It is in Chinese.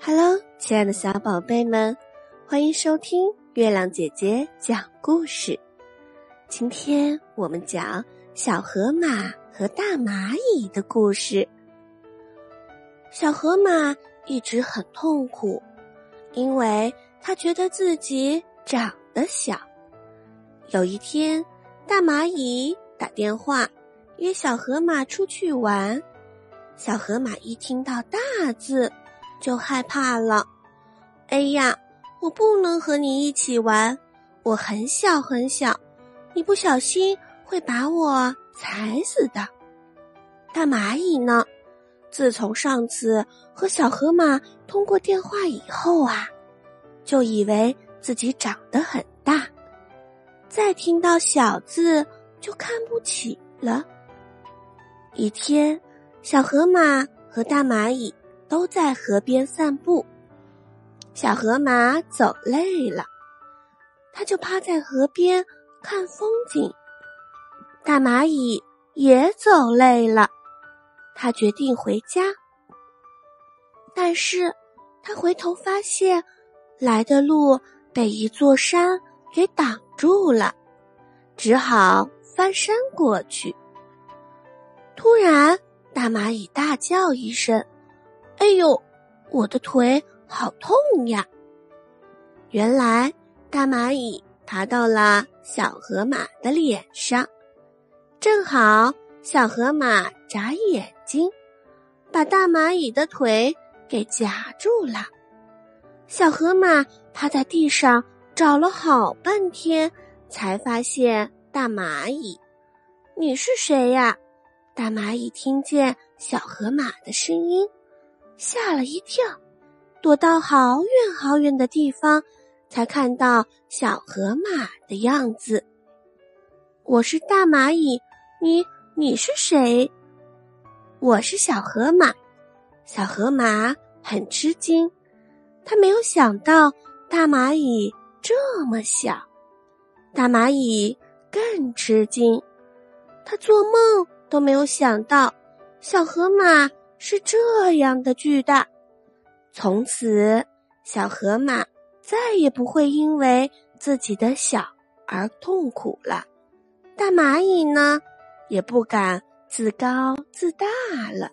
Hello，亲爱的小宝贝们，欢迎收听月亮姐姐讲故事。今天我们讲小河马和大蚂蚁的故事。小河马一直很痛苦，因为他觉得自己长得小。有一天，大蚂蚁打电话约小河马出去玩。小河马一听到“大”字，就害怕了。哎呀，我不能和你一起玩，我很小很小，你不小心会把我踩死的。大蚂蚁呢？自从上次和小河马通过电话以后啊，就以为自己长得很大，再听到“小”字就看不起了。一天，小河马和大蚂蚁。都在河边散步，小河马走累了，它就趴在河边看风景。大蚂蚁也走累了，它决定回家。但是，它回头发现，来的路被一座山给挡住了，只好翻山过去。突然，大蚂蚁大叫一声。哎呦，我的腿好痛呀！原来大蚂蚁爬到了小河马的脸上，正好小河马眨眼睛，把大蚂蚁的腿给夹住了。小河马趴在地上找了好半天，才发现大蚂蚁。你是谁呀？大蚂蚁听见小河马的声音。吓了一跳，躲到好远好远的地方，才看到小河马的样子。我是大蚂蚁，你你是谁？我是小河马。小河马很吃惊，他没有想到大蚂蚁这么小。大蚂蚁更吃惊，他做梦都没有想到小河马。是这样的巨大，从此小河马再也不会因为自己的小而痛苦了。大蚂蚁呢，也不敢自高自大了。